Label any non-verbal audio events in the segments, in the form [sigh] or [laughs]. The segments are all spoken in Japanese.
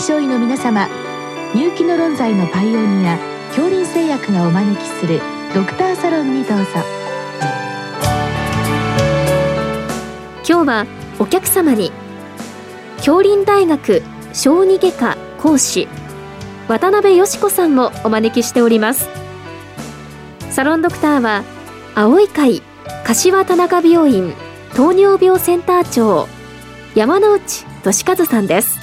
症医の皆様入気の論剤のパイオニア恐林製薬がお招きするドクターサロンにどうぞ。今日はお客様に恐林大学小児外科講師渡辺よし子さんをお招きしております。サロンドクターは青い会柏田中病院糖尿病センター長山内俊和さんです。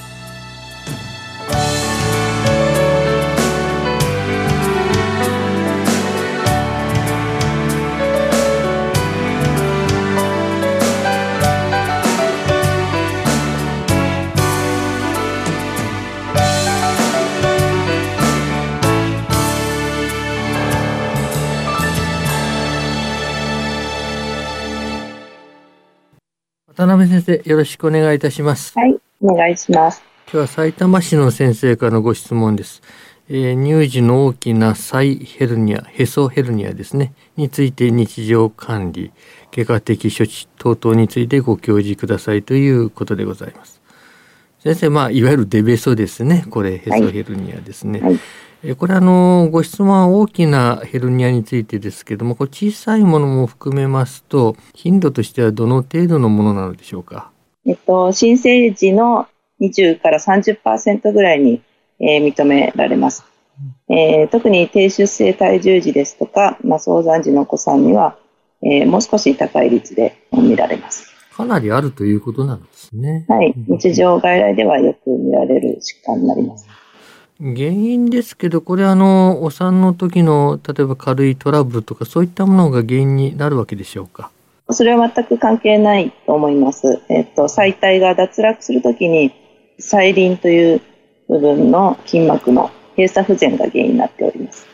渡辺先生、よろしくお願いいたします。はい、お願いします。今日は埼玉市の先生からのご質問です。えー、乳児の大きな再ヘルニア、へそヘルニアですね、について日常管理、外科的処置等々についてご教示くださいということでございます。先生、まあ、いわゆるデベソですね。これ、へそヘルニアですね。はいはいえこれあのご質問は大きなヘルニアについてですけどもこれ小さいものも含めますと頻度としてはどの程度のものなのでしょうか、えっと、新生児の20から30%ぐらいに、えー、認められます、えー、特に低出生体重児ですとか、まあ、早産児のお子さんには、えー、もう少し高い率で見られます。かなりあるということなんですね。はい。日常外来ではよく見られる疾患になります原因ですけど、これあの、お産の時の、例えば軽いトラブルとか、そういったものが原因になるわけでしょうか？それは全く関係ないと思います。えっと、細体が脱落するときに、細輪という部分の筋膜の閉鎖不全が原因になっております。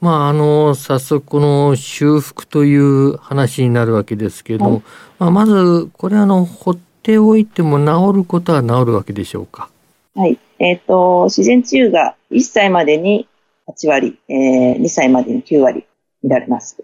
まあ、あの、早速この修復という話になるわけですけれども、はい、まあ、まず、これあの、放っておいても治ることは治るわけでしょうか？はい。えっ、ー、と、自然治癒が1歳までに8割、えー、2歳までに9割見られます。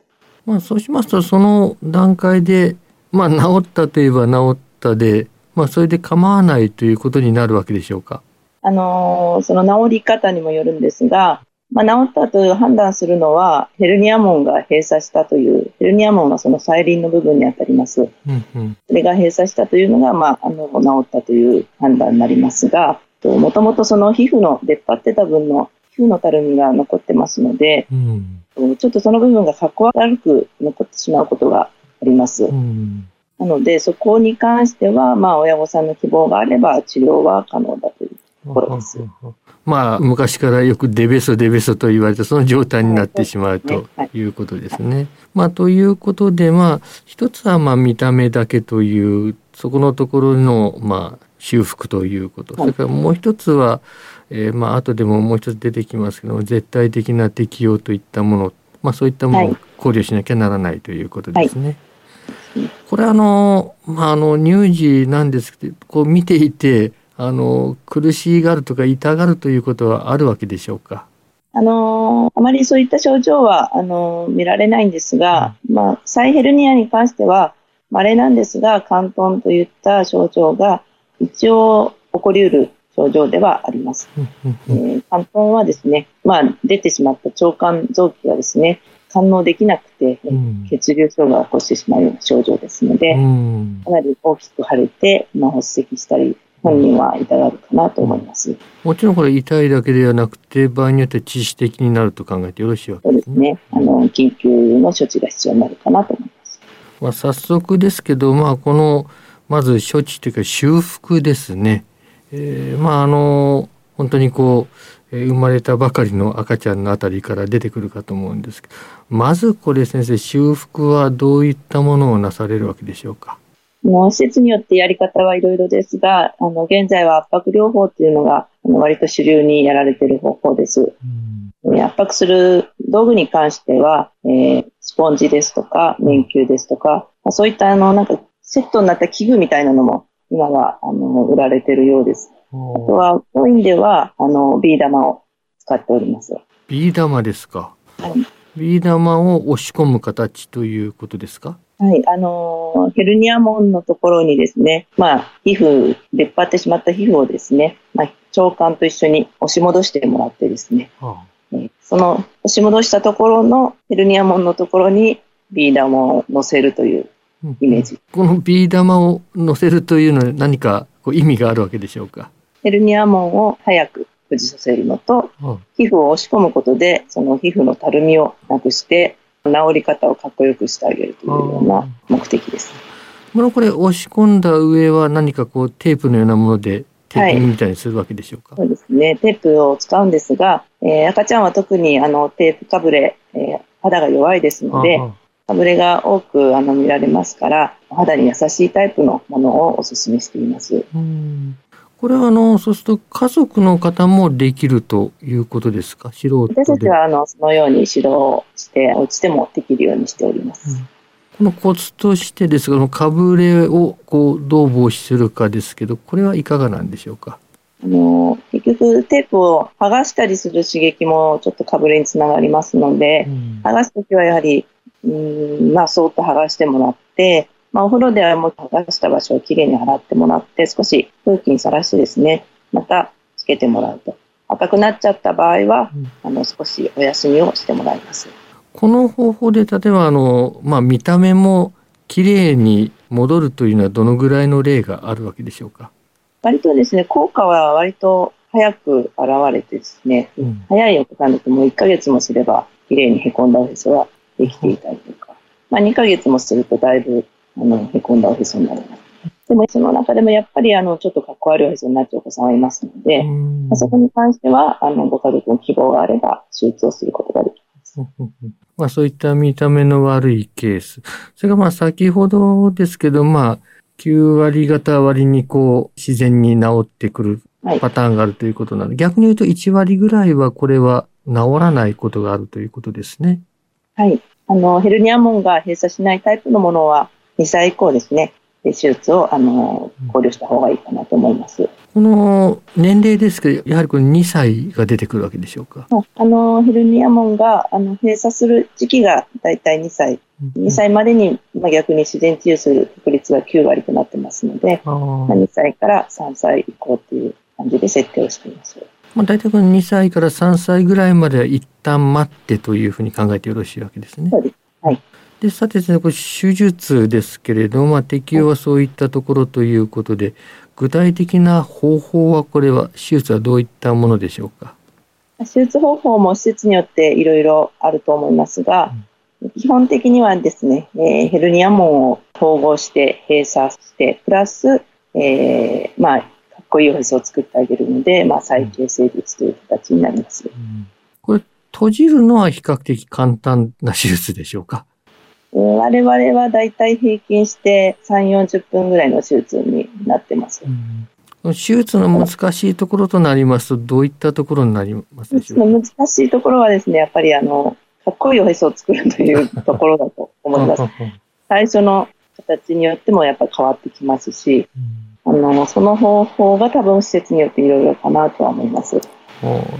まあ、そうしますと、その段階で、まあ、治ったといえば治ったで、まあ、それで構わないということになるわけでしょうか？あのー、その治り方にもよるんですが、まあ、治ったという判断するのは、ヘルニア門が閉鎖したという、ヘルニア門はその細輪の部分にあたります。うんうん、それが閉鎖したというのが、まあ、あの、治ったという判断になりますが、もともとその皮膚の出っ張ってた分の皮膚のたるみが残ってますので、うん、ちょっとその部分がかっこ悪く残ってしまうことがあります。うん、なので、そこに関しては、まあ、親御さんの希望があれば治療は可能だというところです。まあ、昔からよくデベソデベソと言われて、その状態になってしまうということですね。はい、まあ、ということで、まあ、一つはまあ見た目だけという、そこのところの、まあ、修復ということ、それからもう一つは、えー、まあ後でももう一つ出てきますけども絶対的な適用といったもの、まあ、そういったものを考慮しなきゃならないということですね。はい、これあの,、まあ、あの乳児なんですけどこう見ていてあの苦しがるとか痛がるということはあるわけでしょうか？あのあまりそういった症状はあの見られないんですが、うん、まあ、サイヘルニアに関しては稀なんですが関東といった症状が一応起こりうる症状ではあります。えー、肝臓はですね、まあ、出てしまった腸管臓器がですね、反応できなくて、血流障害を起こしてしまうような症状ですので、かなり大きく腫れて、まあ、発石したり、本人は痛がるかなと思います。もちろんこれ痛いだけではなくて、場合によって致死的になると考えてよろしいわけですね。そうですね。あの、緊急の処置が必要になるかなと思います。まあ、早速ですけど、まあ、この、まず処置というか修復ですね。えー、まああの本当にこう、えー、生まれたばかりの赤ちゃんのあたりから出てくるかと思うんですけどまずこれ先生修復はどういったものをなされるわけでしょうか？もう施設によってやり方はいろいろですが、あの、現在は圧迫療法っていうのが、あの割と主流にやられている方法です。うん、圧迫する道具に関しては、えー、スポンジですとか、免球ですとか、そういったあの、なんかセットになった器具みたいなのも今はあの売られているようです。あとは、コインではあのビー玉を使っております。ビー玉ですか。はい、ビー玉を押し込む形ということですか？はい、あのヘルニア門のところにですね、まあ、皮膚、出っ張ってしまった皮膚をですね、まあ、腸管と一緒に押し戻してもらってですね、はあ、その押し戻したところのヘルニア門のところにビー玉を乗せるというイメージ。このビー玉を乗せるというのは何かこう意味があるわけでしょうか？ヘルニア門を早く閉じさせるのと、皮膚を押し込むことで、その皮膚のたるみをなくして、治り方をかっこよくしてあげるというような目的です。このこれ押し込んだ上は何かこうテープのようなものでテープみたいにするわけでしょうか、はい、そうですね。テープを使うんですが、えー、赤ちゃんは特にあのテープかぶれ、えー、肌が弱いですので、かぶれが多くあの見られますから、肌に優しいタイプのものをお勧めしています。うんこれはあの、そうすると家族の方もできるということですか？素人で。私たちはあの、そのように指導して、お家でもできるようにしております。うんこのコツとしてですが、かぶれをこうどう防止するかですけど、これはいかがなんでしょうか？あの結局テープを剥がしたりする刺激もちょっとかぶれにつながりますので、うん、剥がすときはやはり、うん、まあ、そっと剥がしてもらって、まあ、お風呂ではもう剥がした場所をきれいに洗ってもらって、少し空気にさらしてですね、またつけてもらうと。赤くなっちゃった場合は、うん、あの少しお休みをしてもらいます。この方法で例えばあの、まあ、見た目もきれいに戻るというのはどのぐらいの例があるわけでしょうか？割とですね、効果は割と早く現れてですね、うん、早いお子さんだともう1ヶ月もすればきれいにへこんだおへそができていたりとか、まあ、2ヶ月もするとだいぶあの、へこんだおへそになります。でも、その中でもやっぱり、あの、ちょっとかっこ悪いおへそになっちゃうお子さんはいますので、まあ、そこに関しては、あの、ご家族の希望があれば、手術をすることができます。まあ、そういった見た目の悪いケース。それがまあ、先ほどですけど、まあ、9割方割にこう、自然に治ってくるパターンがあるということなので、はい、逆に言うと1割ぐらいはこれは治らないことがあるということですね。はい。あの、ヘルニア門が閉鎖しないタイプのものは、2歳以降ですね、手術をあの考慮した方がいいかなと思います。この年齢ですけど、やはりこれ2歳が出てくるわけでしょうか？あのヘルニア門があの閉鎖する時期がだいたい2歳、2歳までに、まあ、逆に自然治癒する確率が9割となってますので、まあ、2歳から3歳以降という感じで設定をしています。まあ、大体この2歳から3歳ぐらいまでは一旦待ってというふうに考えてよろしいわけですね。はい。でさてですねこれ手術ですけれども、まあ、適用はそういったところということで具体的な方法はこれは手術はどういったものでしょうか？手術方法も施設によっていろいろあると思いますが、うん、基本的にはですね、えー、ヘルニア門を統合して閉鎖してプラス、えー、まあこいいおへそを作ってあげるので、まあ、再形成術という形になります、うん、これ閉じるのは比較的簡単な手術でしょうか？我々はだいたい平均して3、40分ぐらいの手術になってます。うん。手術の難しいところとなりますと、どういったところになりますでしょうか？難しいところはですね、やっぱりあの、かっこいいおへそを作るというところだと思います。[laughs] 最初の形によってもやっぱ変わってきますし、あの、その方法が多分施設によっていろいろかなとは思います。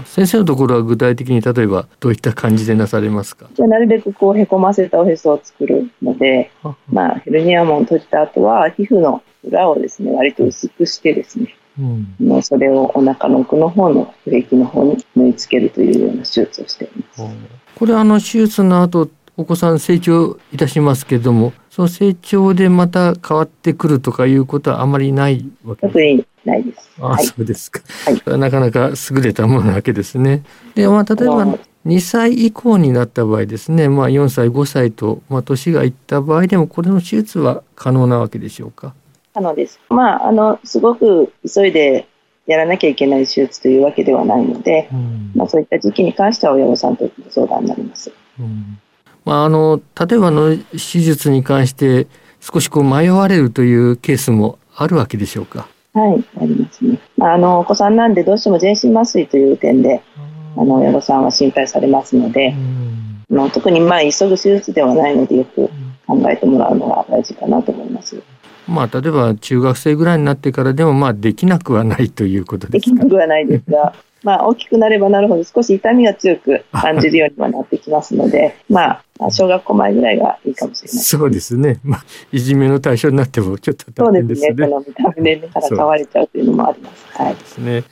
先生のところは具体的に例えばどういった感じでなされますか？じゃなるべくこうへこませたおへそを作るので、まあ、ヘルニア門を閉じた後は皮膚の裏をですね割と薄くしてですね、うん、それをお腹の奥の方のブ液の方に縫い付けるというような手術をしています。これあの手術の後お子さん成長いたしますけれどもその成長でまた変わってくるとかいうことはあまりないわけ特にないです。あ、はい、そうですか、はい。なかなか優れたものなわけですね。で、まあ、例えば2歳以降になった場合ですね、まあ、4歳、5歳と、まあ、年がいった場合でも、これの手術は可能なわけでしょうか？可能です。まあ、あの、すごく急いでやらなきゃいけない手術というわけではないので、うん、まあ、そういった時期に関しては親御さんとご相談になります。うんまあ、あの例えばの手術に関して少しこう迷われるというケースもあるわけでしょうか？はい、ありますね。まあ、あのお子さんなんでどうしても全身麻酔という点で、あの親御さんは心配されますので、あの特にまあ急ぐ手術ではないのでよく考えてもらうのが大事かなと思います。まあ、例えば中学生ぐらいになってからでもまあできなくはないということですか？できなくはないですがまあ、大きくなればなるほど少し痛みが強く [laughs] 感じるようにはなってきますので、[laughs] まあ、小学校前ぐらいがいいかもしれない。そうですね。まあ、いじめの対象になってもちょっと大変ですね。そうですね。この見た目でから変われちゃうというのもあります。はい。ですね。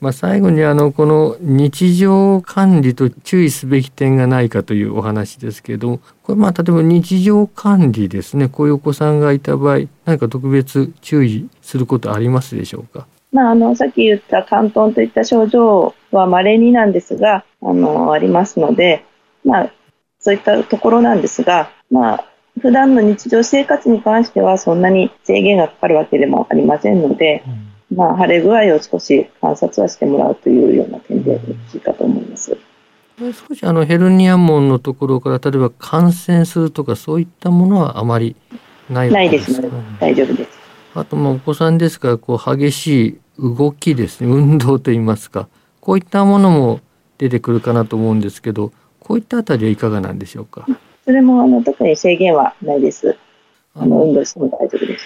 まあ、最後にあのこの日常管理と注意すべき点がないかというお話ですけれどもこれまあ例えば日常管理ですねこういうお子さんがいた場合何か特別注意することありますでしょうか？まあ、あの、さっき言った関東といった症状は稀になんですが、あの、ありますので、まあ、そういったところなんですが、まあ、普段の日常生活に関してはそんなに制限がかかるわけでもありませんので、うん、まあ、腫れ具合を少し観察はしてもらうというような点でよろしいかと思います。少しあのヘルニア門のところから例えば感染するとかそういったものはあまりないないですね。大丈夫です。あともお子さんですからこう激しい動きですね。運動といいますか。こういったものも出てくるかなと思うんですけどこういったあたりはいかがなんでしょうか？それもあの特に制限はないです。あの運動しても大丈夫です。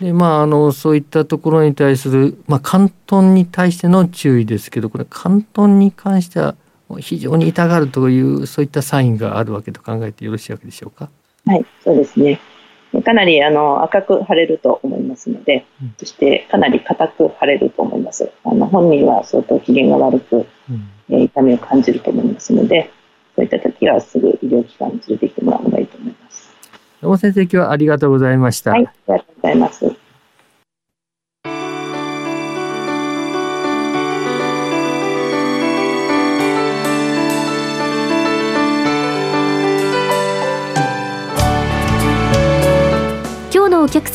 でまああのそういったところに対する、まあ、関東に対しての注意ですけどこれ関東に関しては非常に痛がるというそういったサインがあるわけと考えてよろしいわけでしょうか？はいそうですねかなりあの赤く腫れると思いますので、うん、そしてかなり硬く腫れると思います。あの本人は相当機嫌が悪く、うん、え痛みを感じると思いますので、そういった時はすぐ医療機関に連れてきてもらうのがいいと思います。大先生、今日はありがとうございました。はい、ありがとうございます。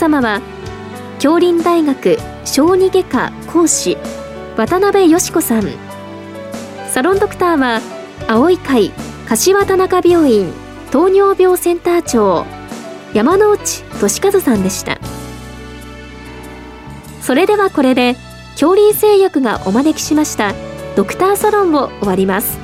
様は京林大学小児外科講師渡辺よし子さん。サロンドクターは青い会柏田中病院糖尿病センター長山内俊和さんでした。それではこれで京林製薬がお招きしましたドクターサロンを終わります。